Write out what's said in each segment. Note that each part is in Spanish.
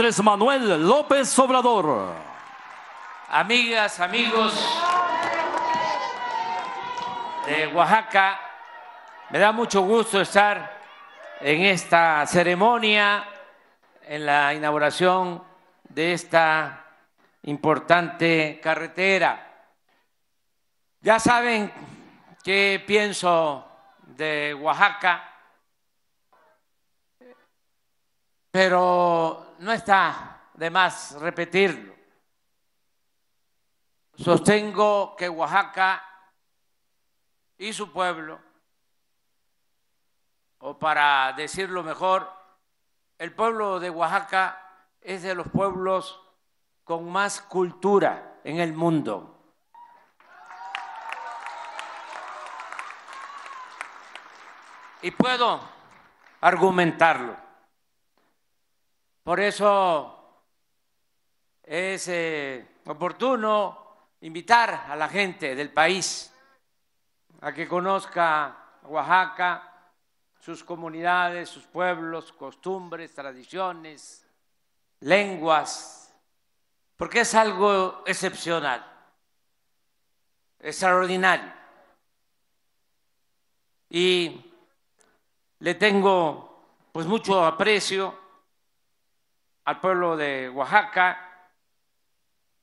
Manuel López Obrador. Amigas, amigos de Oaxaca, me da mucho gusto estar en esta ceremonia, en la inauguración de esta importante carretera. Ya saben qué pienso de Oaxaca, pero no está de más repetirlo. Sostengo que Oaxaca y su pueblo, o para decirlo mejor, el pueblo de Oaxaca es de los pueblos con más cultura en el mundo. Y puedo argumentarlo. Por eso es eh, oportuno invitar a la gente del país a que conozca Oaxaca, sus comunidades, sus pueblos, costumbres, tradiciones, lenguas, porque es algo excepcional, extraordinario. Y le tengo pues mucho aprecio al pueblo de Oaxaca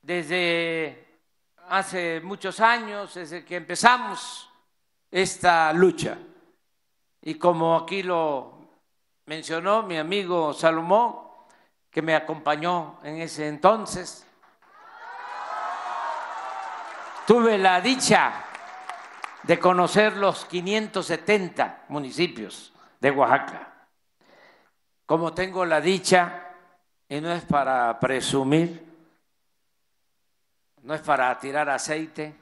desde hace muchos años, desde que empezamos esta lucha. Y como aquí lo mencionó mi amigo Salomón, que me acompañó en ese entonces, tuve la dicha de conocer los 570 municipios de Oaxaca. Como tengo la dicha, y no es para presumir, no es para tirar aceite,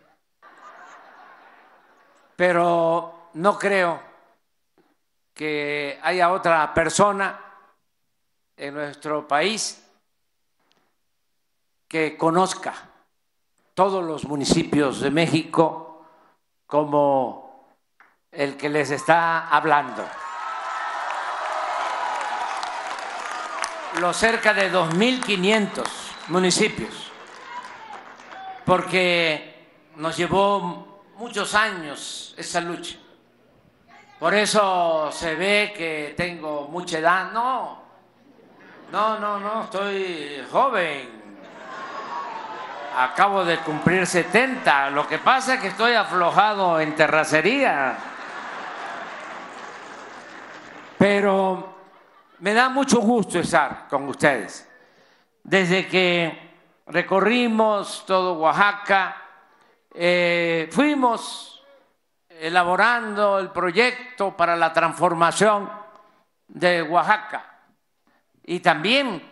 pero no creo que haya otra persona en nuestro país que conozca todos los municipios de México como el que les está hablando. Los cerca de 2.500 municipios porque nos llevó muchos años esa lucha. Por eso se ve que tengo mucha edad. No, no, no, no, estoy joven. Acabo de cumplir 70. Lo que pasa es que estoy aflojado en terracería. Pero me da mucho gusto estar con ustedes. Desde que recorrimos todo Oaxaca, eh, fuimos elaborando el proyecto para la transformación de Oaxaca y también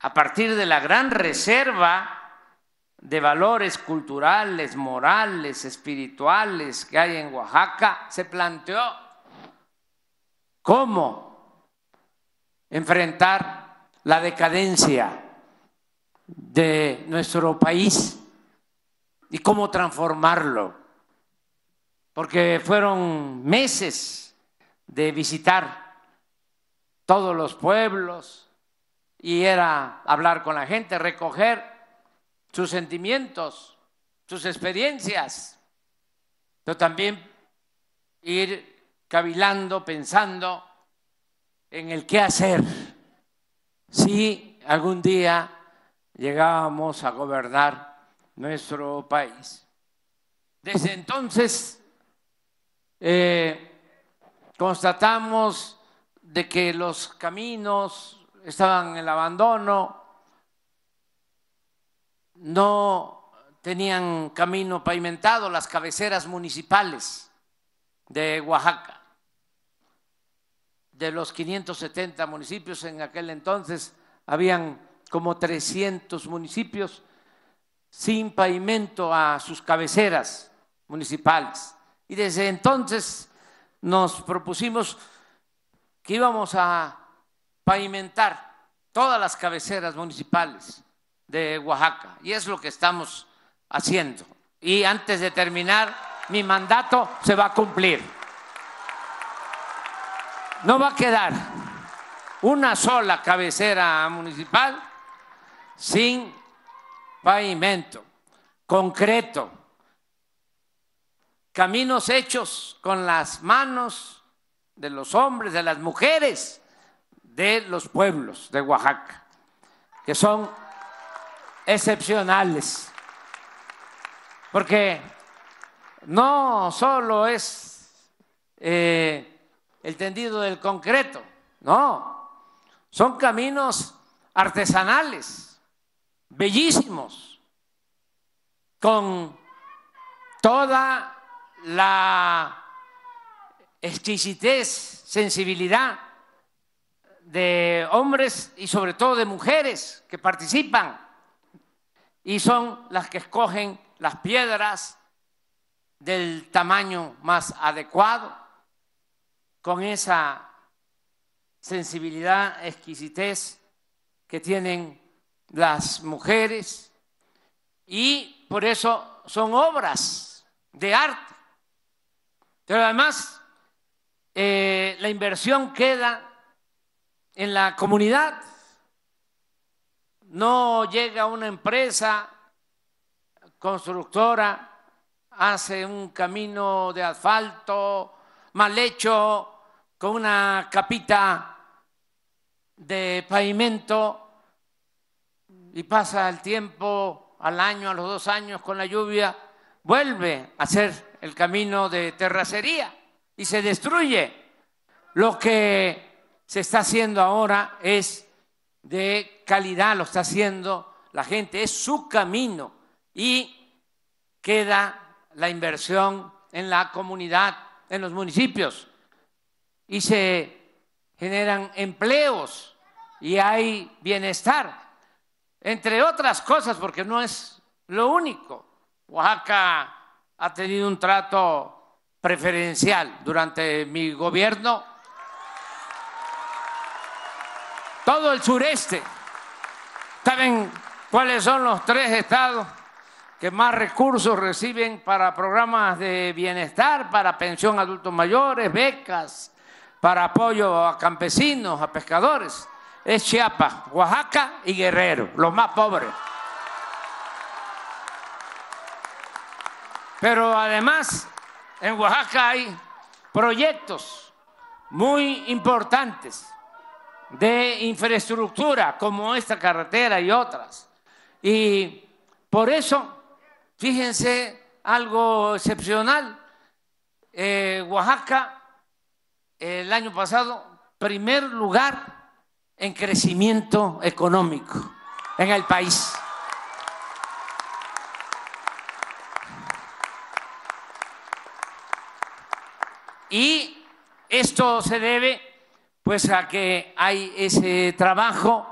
a partir de la gran reserva de valores culturales, morales, espirituales que hay en Oaxaca, se planteó cómo enfrentar la decadencia de nuestro país y cómo transformarlo, porque fueron meses de visitar todos los pueblos y era hablar con la gente, recoger sus sentimientos, sus experiencias, pero también ir cavilando, pensando en el qué hacer si algún día llegábamos a gobernar nuestro país. Desde entonces eh, constatamos de que los caminos estaban en el abandono, no tenían camino pavimentado las cabeceras municipales de Oaxaca. De los 570 municipios en aquel entonces, habían como 300 municipios sin pavimento a sus cabeceras municipales. Y desde entonces nos propusimos que íbamos a pavimentar todas las cabeceras municipales de Oaxaca. Y es lo que estamos haciendo. Y antes de terminar, mi mandato se va a cumplir. No va a quedar una sola cabecera municipal sin pavimento, concreto, caminos hechos con las manos de los hombres, de las mujeres, de los pueblos de Oaxaca, que son excepcionales, porque no solo es eh, el tendido del concreto, no, son caminos artesanales, bellísimos, con toda la exquisitez, sensibilidad de hombres y sobre todo de mujeres que participan y son las que escogen las piedras del tamaño más adecuado, con esa sensibilidad, exquisitez que tienen las mujeres y por eso son obras de arte. Pero además eh, la inversión queda en la comunidad. No llega una empresa constructora, hace un camino de asfalto mal hecho, con una capita de pavimento, y pasa el tiempo, al año, a los dos años, con la lluvia, vuelve a hacer el camino de terracería y se destruye. Lo que se está haciendo ahora es de calidad, lo está haciendo la gente, es su camino y queda la inversión en la comunidad, en los municipios y se generan empleos y hay bienestar, entre otras cosas, porque no es lo único. Oaxaca ha tenido un trato preferencial durante mi gobierno. Todo el sureste. ¿Saben cuáles son los tres estados que más recursos reciben para programas de bienestar, para pensión a adultos mayores, becas, para apoyo a campesinos, a pescadores? Es Chiapas, Oaxaca y Guerrero, los más pobres. Pero además, en Oaxaca hay proyectos muy importantes de infraestructura, como esta carretera y otras. Y por eso, fíjense algo excepcional. Eh, Oaxaca, el año pasado, primer lugar en crecimiento económico en el país. Y esto se debe pues a que hay ese trabajo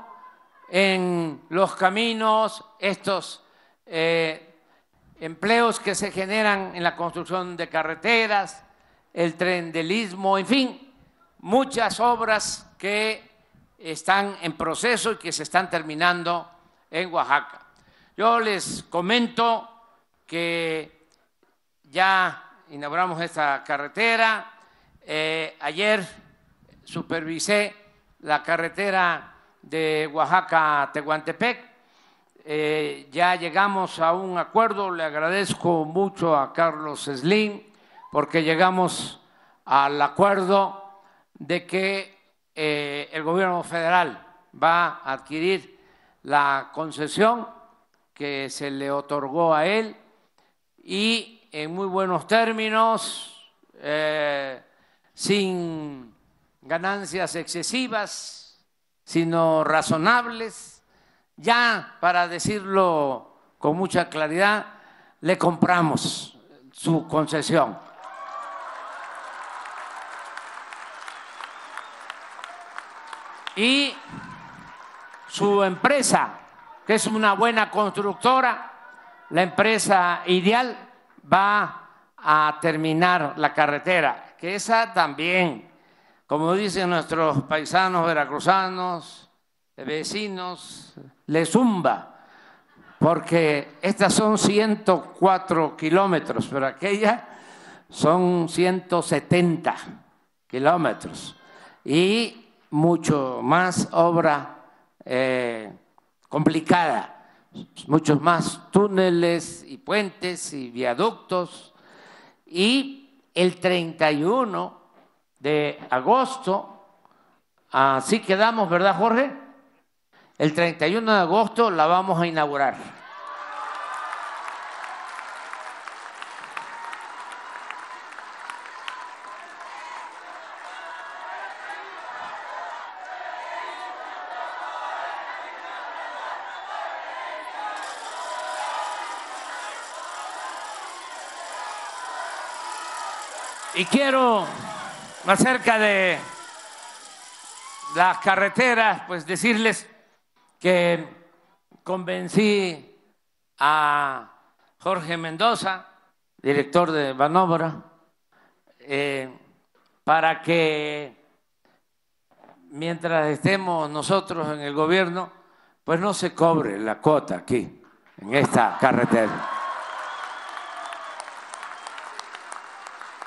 en los caminos, estos eh, empleos que se generan en la construcción de carreteras, el trendelismo, en fin, muchas obras que están en proceso y que se están terminando en Oaxaca. Yo les comento que ya inauguramos esta carretera, eh, ayer supervisé la carretera de Oaxaca a Tehuantepec. Eh, ya llegamos a un acuerdo. Le agradezco mucho a Carlos Slim porque llegamos al acuerdo de que eh, el gobierno federal va a adquirir la concesión que se le otorgó a él y en muy buenos términos sin ganancias excesivas, sino razonables. Ya, para decirlo con mucha claridad, le compramos su concesión. Y su empresa, que es una buena constructora, la empresa ideal, va a terminar la carretera que esa también, como dicen nuestros paisanos veracruzanos, vecinos, le zumba, porque estas son 104 kilómetros, pero aquella son 170 kilómetros. Y mucho más obra eh, complicada, muchos más túneles y puentes y viaductos. Y el 31 de agosto, así quedamos, ¿verdad, Jorge? El 31 de agosto la vamos a inaugurar. Y quiero, acerca de las carreteras, pues decirles que convencí a Jorge Mendoza, director de Banobra, eh, para que mientras estemos nosotros en el gobierno, pues no se cobre la cuota aquí, en esta carretera.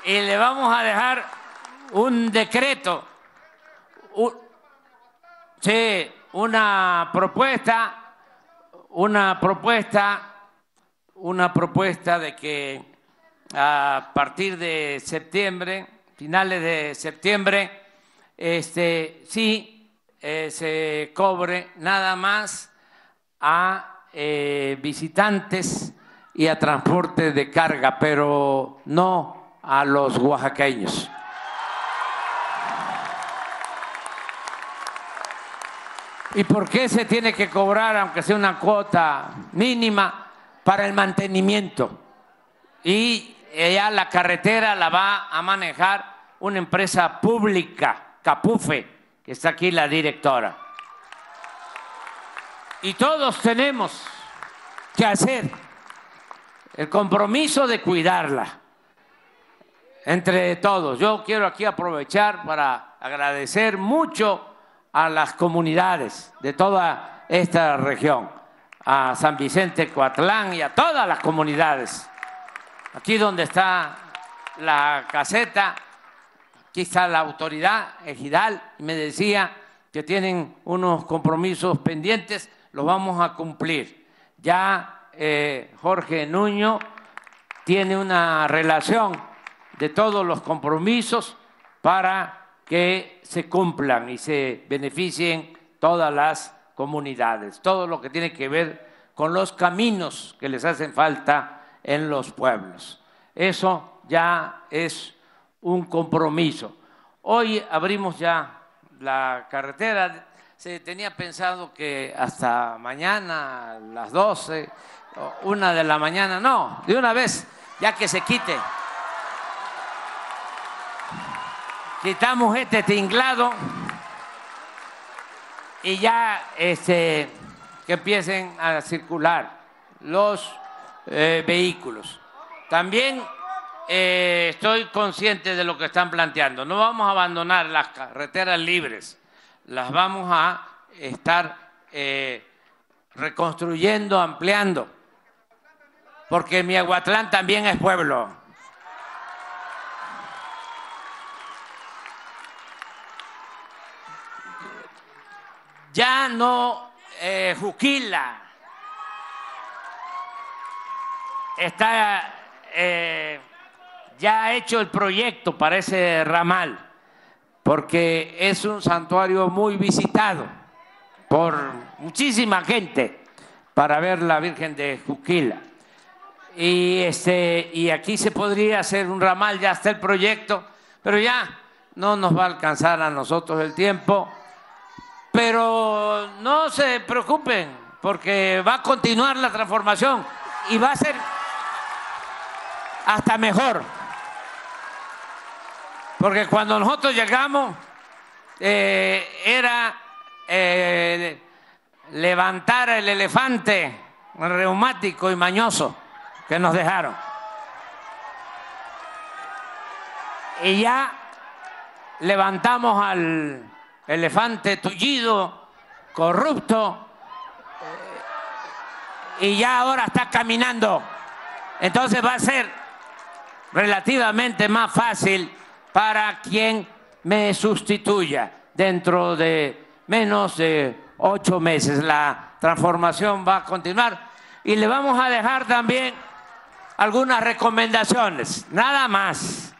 Y le vamos a dejar un decreto, sí, una propuesta, una propuesta, una propuesta de que a partir de septiembre, finales de septiembre, este, sí eh, se cobre nada más a eh, visitantes y a transporte de carga, pero no a los oaxaqueños. ¿Y por qué se tiene que cobrar, aunque sea una cuota mínima, para el mantenimiento? Y ya la carretera la va a manejar una empresa pública, Capufe, que está aquí la directora. Y todos tenemos que hacer el compromiso de cuidarla entre todos. Yo quiero aquí aprovechar para agradecer mucho a las comunidades de toda esta región, a San Vicente Coatlán y a todas las comunidades. Aquí donde está la caseta, aquí está la autoridad ejidal me decía que tienen unos compromisos pendientes, los vamos a cumplir. Ya eh, Jorge Nuño tiene una relación de todos los compromisos para que se cumplan y se beneficien todas las comunidades, todo lo que tiene que ver con los caminos que les hacen falta en los pueblos. Eso ya es un compromiso. Hoy abrimos ya la carretera, se tenía pensado que hasta mañana, a las 12, una de la mañana, no, de una vez, ya que se quite quitamos este tinglado y ya este, que empiecen a circular los eh, vehículos. También eh, estoy consciente de lo que están planteando. No vamos a abandonar las carreteras libres, las vamos a estar eh, reconstruyendo, ampliando, porque mi Aguatlán también es pueblo. Ya no eh, Juquila está eh, ya hecho el proyecto para ese ramal, porque es un santuario muy visitado por muchísima gente para ver la Virgen de Juquila. Y, este, y aquí se podría hacer un ramal, ya está el proyecto, pero ya no nos va a alcanzar a nosotros el tiempo pero no se preocupen, porque va a continuar la transformación y va a ser hasta mejor. Porque cuando nosotros llegamos eh, era eh, levantar el elefante reumático y mañoso que nos dejaron. Y ya levantamos al elefante tullido, corrupto, y ya ahora está caminando. Entonces va a ser relativamente más fácil para quien me sustituya. dentro de menos de ocho meses. La transformación va a continuar y le vamos a dejar también algunas recomendaciones, nada más,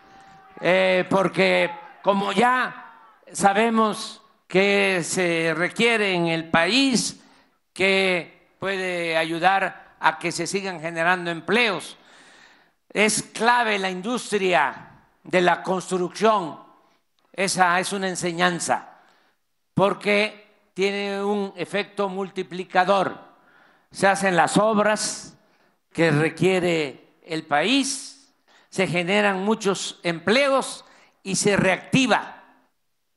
eh, porque como ya sabemos que se requiere en el país, que puede ayudar a que se sigan generando empleos. Es clave la industria de la construcción, esa es una enseñanza, porque tiene un efecto multiplicador. Se hacen las obras que requiere el país, se generan muchos empleos y se reactiva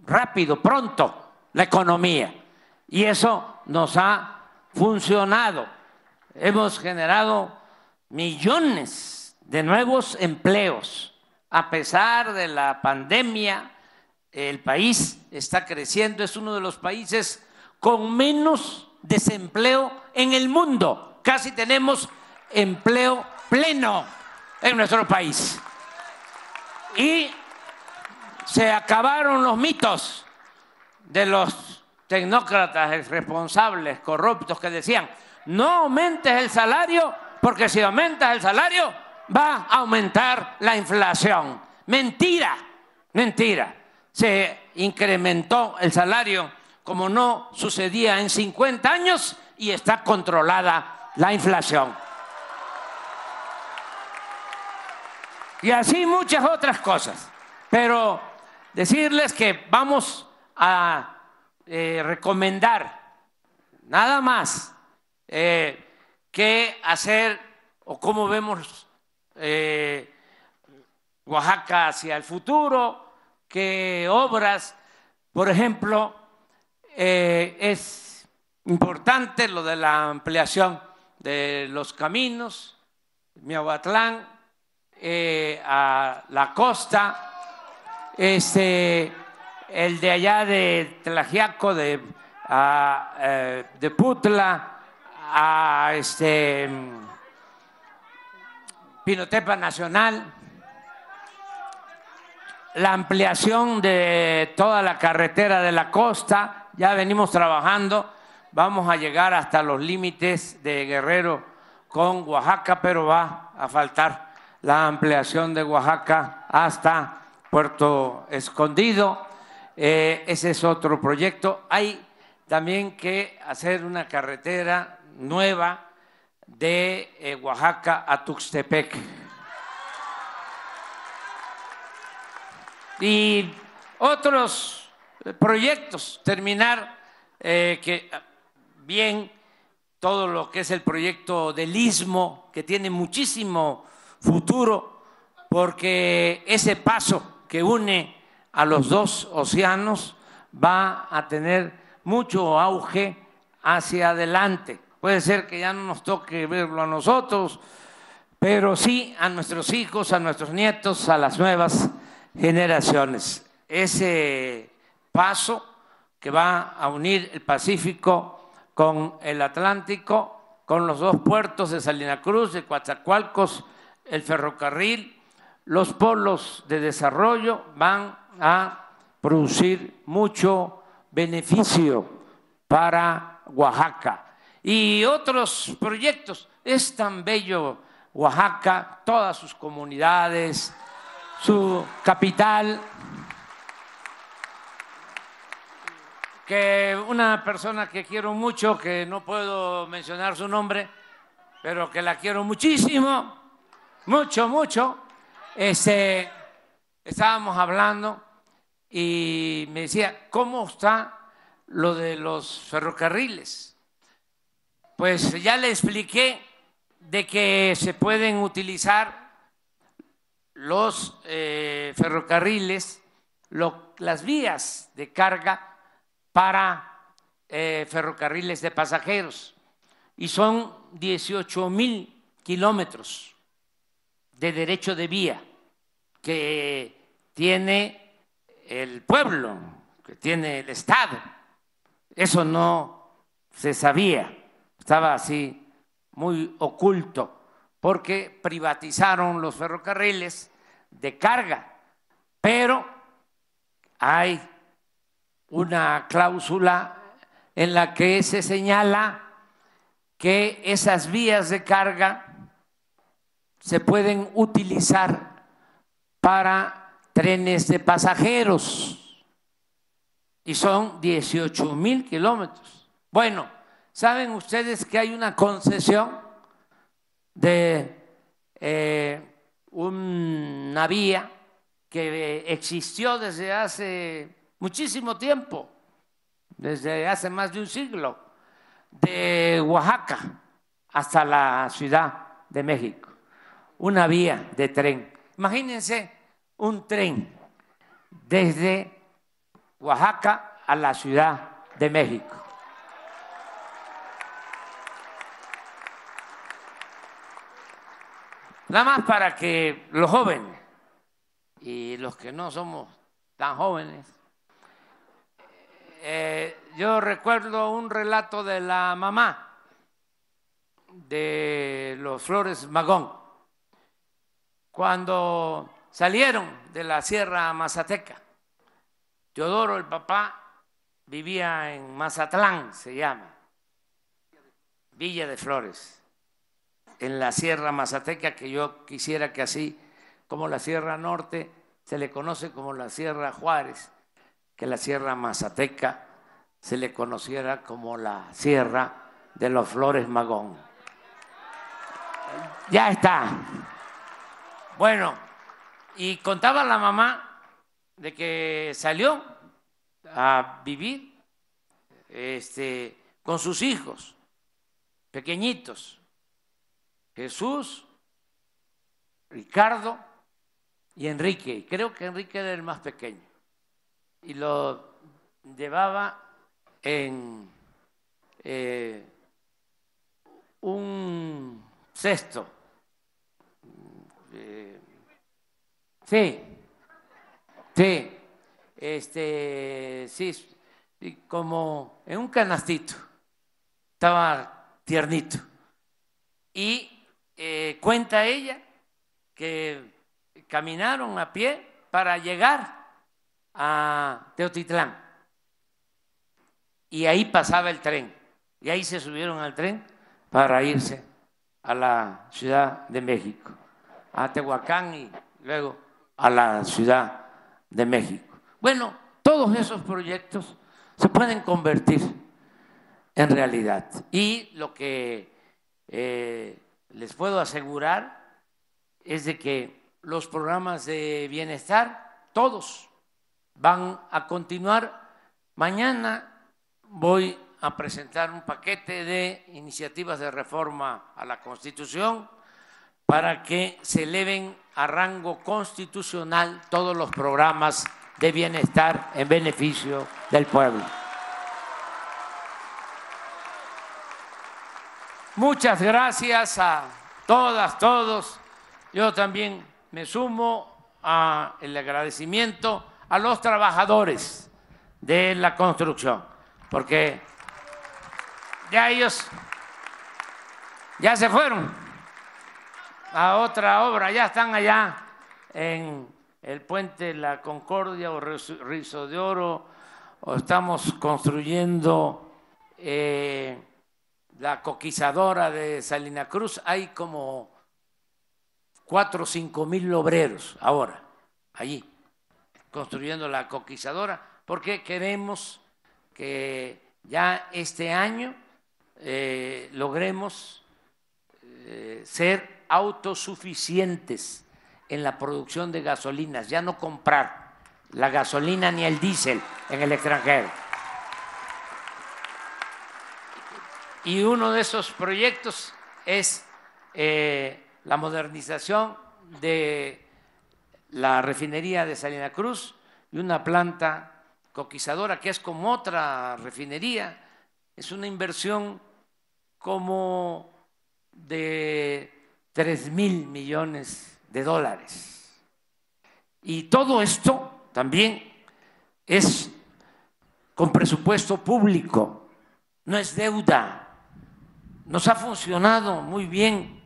rápido, pronto la economía. Y eso nos ha funcionado. Hemos generado millones de nuevos empleos. A pesar de la pandemia, el país está creciendo, es uno de los países con menos desempleo en el mundo. Casi tenemos empleo pleno en nuestro país. Y se acabaron los mitos de los tecnócratas responsables, corruptos, que decían, no aumentes el salario, porque si aumentas el salario va a aumentar la inflación. Mentira, mentira. Se incrementó el salario como no sucedía en 50 años y está controlada la inflación. Y así muchas otras cosas. Pero decirles que vamos a eh, recomendar nada más eh, qué hacer o cómo vemos eh, Oaxaca hacia el futuro, qué obras, por ejemplo, es importante lo de la ampliación de los caminos, Miahuatlán, a la costa, este, el de allá de Tlajiaco, de, eh, de Putla, a este, Pinotepa Nacional, la ampliación de toda la carretera de la costa, ya venimos trabajando, vamos a llegar hasta los límites de Guerrero con Oaxaca, pero va a faltar la ampliación de Oaxaca hasta Puerto Escondido. Eh, ese es otro proyecto. Hay también que hacer una carretera nueva de eh, Oaxaca a Tuxtepec. Y otros proyectos, terminar eh, que bien todo lo que es el proyecto del istmo, que tiene muchísimo futuro, porque ese paso que une a los dos océanos va a tener mucho auge hacia adelante. Puede ser que ya no nos toque verlo a nosotros, pero sí a nuestros hijos, a nuestros nietos, a las nuevas generaciones. Ese paso que va a unir el Pacífico con el Atlántico, con los dos puertos de Salina Cruz, de Coatzacoalcos, el ferrocarril, los polos de desarrollo van a producir mucho beneficio para Oaxaca. Y otros proyectos. Es tan bello Oaxaca, todas sus comunidades, su capital, que una persona que quiero mucho, que no puedo mencionar su nombre, pero que la quiero muchísimo, mucho, mucho, este, estábamos hablando y me decía, ¿cómo está lo de los ferrocarriles? Pues ya le expliqué de que se pueden utilizar los eh, ferrocarriles, las vías de carga para eh, ferrocarriles de pasajeros y son 18 mil kilómetros de derecho de vía que tiene el pueblo, que tiene el Estado. Eso no se sabía, estaba así muy oculto, porque privatizaron los ferrocarriles de carga, pero hay una cláusula en la que se señala que esas vías de carga se pueden utilizar para trenes de pasajeros y son 18 mil kilómetros. Bueno, ¿saben ustedes que hay una concesión de eh, una vía que existió desde hace muchísimo tiempo, desde hace más de un siglo, de Oaxaca hasta la Ciudad de México, una vía de tren. Imagínense un tren desde Oaxaca a la Ciudad de México. Nada más para que los jóvenes y los que no somos tan jóvenes, eh, yo recuerdo un relato de la mamá de los Flores Magón, cuando salieron de la Sierra Mazateca. Teodoro, el papá, vivía en Mazatlán, se llama, Villa de Flores en la Sierra Mazateca, que yo quisiera que así como la Sierra Norte se le conoce como la Sierra Juárez, que la Sierra Mazateca se le conociera como la Sierra de los Flores Magón. Ya está. Bueno, y contaba la mamá de que salió a vivir este, con sus hijos pequeñitos Jesús, Ricardo y Enrique. Creo que Enrique era el más pequeño. Y lo llevaba en eh, un cesto. Sí, sí, este, sí, como en un canastito. Estaba tiernito. Y eh, cuenta ella que caminaron a pie para llegar a Teotitlán. Y ahí pasaba el tren. Y ahí se subieron al tren para irse a la Ciudad de México, a Tehuacán y luego a la Ciudad de México. Bueno, todos esos proyectos se pueden convertir en realidad. Y lo que eh, les puedo asegurar es de que los programas de bienestar, todos, van a continuar. Mañana voy a presentar un paquete de iniciativas de reforma a la Constitución para que se eleven a rango constitucional todos los programas de bienestar en beneficio del pueblo. Muchas gracias a todas, todos. Yo también me sumo al agradecimiento a los trabajadores de la construcción, porque ya ellos ya se fueron a otra obra, ya están allá en el puente La Concordia o Rizo de Oro, o estamos construyendo eh, la coquizadora de Salina Cruz, hay como cuatro o cinco mil obreros ahora allí construyendo la coquizadora, porque queremos que ya este año eh, logremos eh, ser autosuficientes en la producción de gasolinas, ya no comprar la gasolina ni el diésel en el extranjero. Y uno de esos proyectos es eh, la modernización de la refinería de Salina Cruz y una planta coquizadora que es como otra refinería. Es una inversión como de tres mil millones de dólares. Y todo esto también es con presupuesto público, no es deuda. Nos ha funcionado muy bien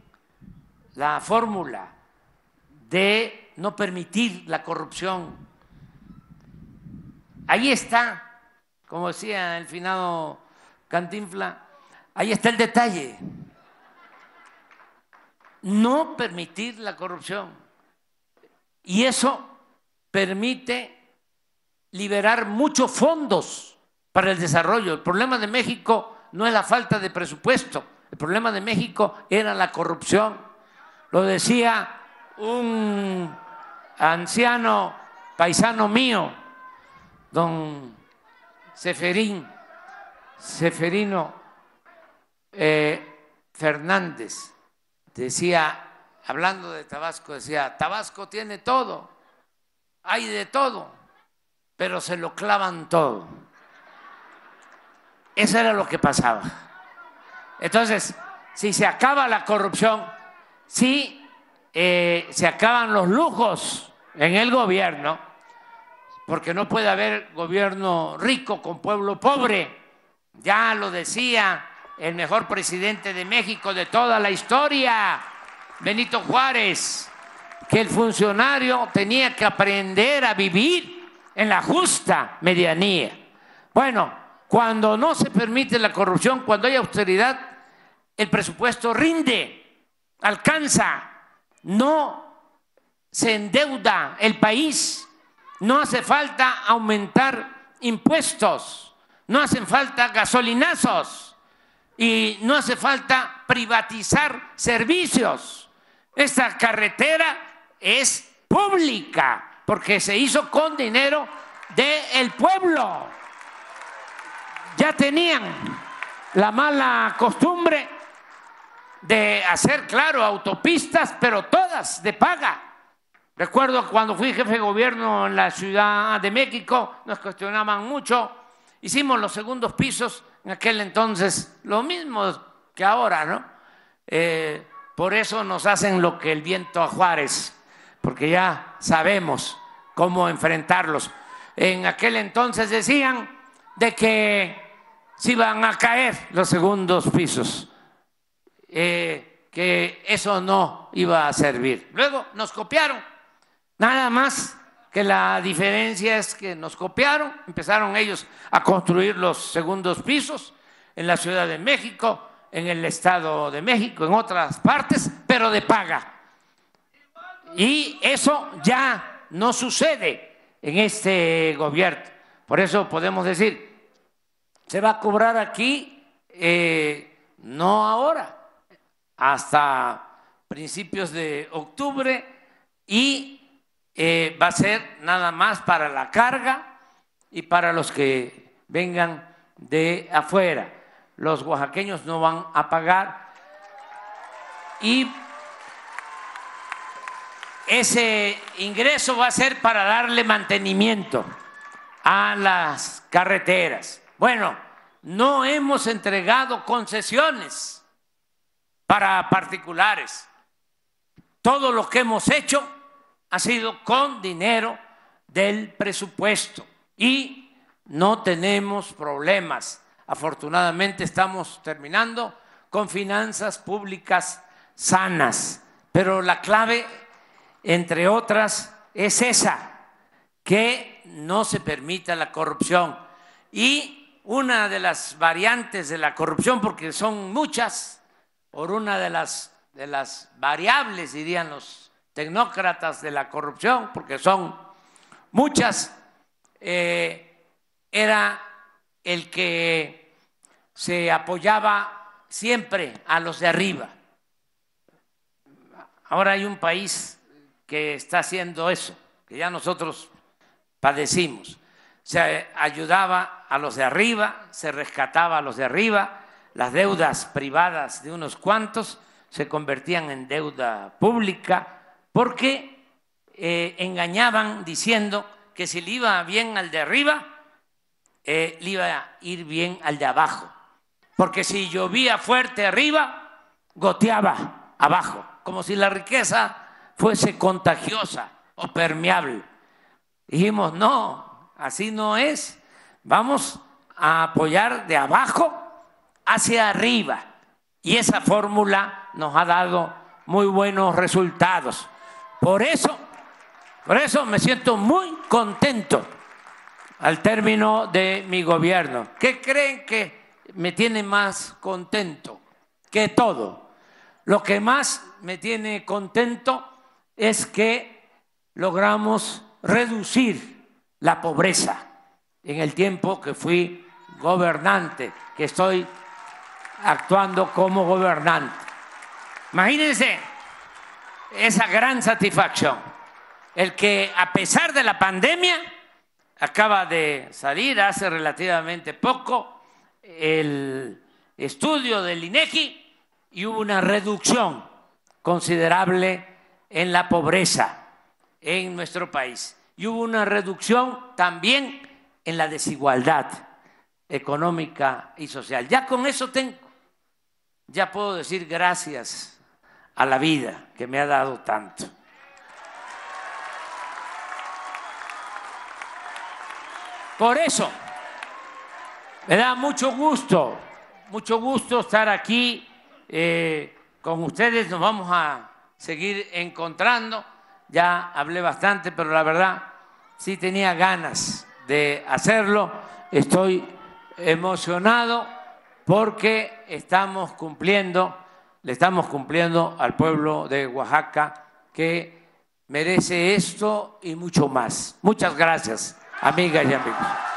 la fórmula de no permitir la corrupción. Ahí está como decía el finado Cantinfla, ahí está el detalle. No permitir la corrupción. Y eso permite liberar muchos fondos para el desarrollo. El problema de México no es la falta de presupuesto, el problema de México era la corrupción. Lo decía un anciano paisano mío, don Seferín, Seferino eh, Fernández, decía, hablando de Tabasco, decía, Tabasco tiene todo, hay de todo, pero se lo clavan todo. Eso era lo que pasaba. Entonces, si se acaba la corrupción, si eh, se acaban los lujos en el gobierno, porque no puede haber gobierno rico con pueblo pobre. Ya lo decía el mejor presidente de México de toda la historia, Benito Juárez, que el funcionario tenía que aprender a vivir en la justa medianía. Bueno, cuando no se permite la corrupción, cuando hay austeridad, el presupuesto rinde, alcanza, no se endeuda el país no hace falta aumentar impuestos, no hacen falta gasolinazos y no hace falta privatizar servicios. Esta carretera es pública porque se hizo con dinero del pueblo. Ya tenían la mala costumbre de hacer, claro, autopistas, pero todas de paga. Recuerdo cuando fui jefe de gobierno en la Ciudad de México, nos cuestionaban mucho. Hicimos los segundos pisos en aquel entonces, lo mismo que ahora, ¿no? Eh, por eso nos hacen lo que el viento a Juárez, porque ya sabemos cómo enfrentarlos. En aquel entonces decían de que se iban a caer los segundos pisos, eh, que eso no iba a servir. Luego nos copiaron Nada más que la diferencia es que nos copiaron, empezaron ellos a construir los segundos pisos en la Ciudad de México, en el Estado de México, en otras partes, pero de paga. Y eso ya no sucede en este gobierno. Por eso podemos decir, se va a cobrar aquí, eh, no ahora, hasta principios de octubre y eh, va a ser nada más para la carga y para los que vengan de afuera. Los oaxaqueños no van a pagar y ese ingreso va a ser para darle mantenimiento a las carreteras. Bueno, no hemos entregado concesiones para particulares. Todo lo que hemos hecho ha sido con dinero del presupuesto y no tenemos problemas. Afortunadamente estamos terminando con finanzas públicas sanas, pero la clave, entre otras, es esa, que no se permita la corrupción. Y una de las variantes de la corrupción, porque son muchas, por una de las, de las variables, dirían los tecnócratas de la corrupción, porque son muchas, eh, era el que se apoyaba siempre a los de arriba. Ahora hay un país que está haciendo eso, que ya nosotros padecimos. Se ayudaba a los de arriba, se rescataba a los de arriba, las deudas privadas de unos cuantos se convertían en deuda pública, porque eh, engañaban diciendo que si le iba bien al de arriba, eh, le iba a ir bien al de abajo. Porque si llovía fuerte arriba, goteaba abajo, como si la riqueza fuese contagiosa o permeable. Dijimos, no, así no es. Vamos a apoyar de abajo hacia arriba. Y esa fórmula nos ha dado muy buenos resultados. Por eso, por eso me siento muy contento al término de mi gobierno. ¿Qué creen que me tiene más contento que todo? Lo que más me tiene contento es que logramos reducir la pobreza en el tiempo que fui gobernante, que estoy actuando como gobernante. Imagínense esa gran satisfacción, el que a pesar de la pandemia, acaba de salir hace relativamente poco el estudio del INEGI y hubo una reducción considerable en la pobreza en nuestro país. Y hubo una reducción también en la desigualdad económica y social. Ya con eso tengo, ya puedo decir gracias a la vida que me ha dado tanto. Por eso, me da mucho gusto, mucho gusto estar aquí eh, con ustedes. Nos vamos a seguir encontrando. Ya hablé bastante, pero la verdad sí tenía ganas de hacerlo. Estoy emocionado porque estamos cumpliendo, le estamos cumpliendo al pueblo de Oaxaca que merece esto y mucho más. Muchas gracias, amigas y amigos.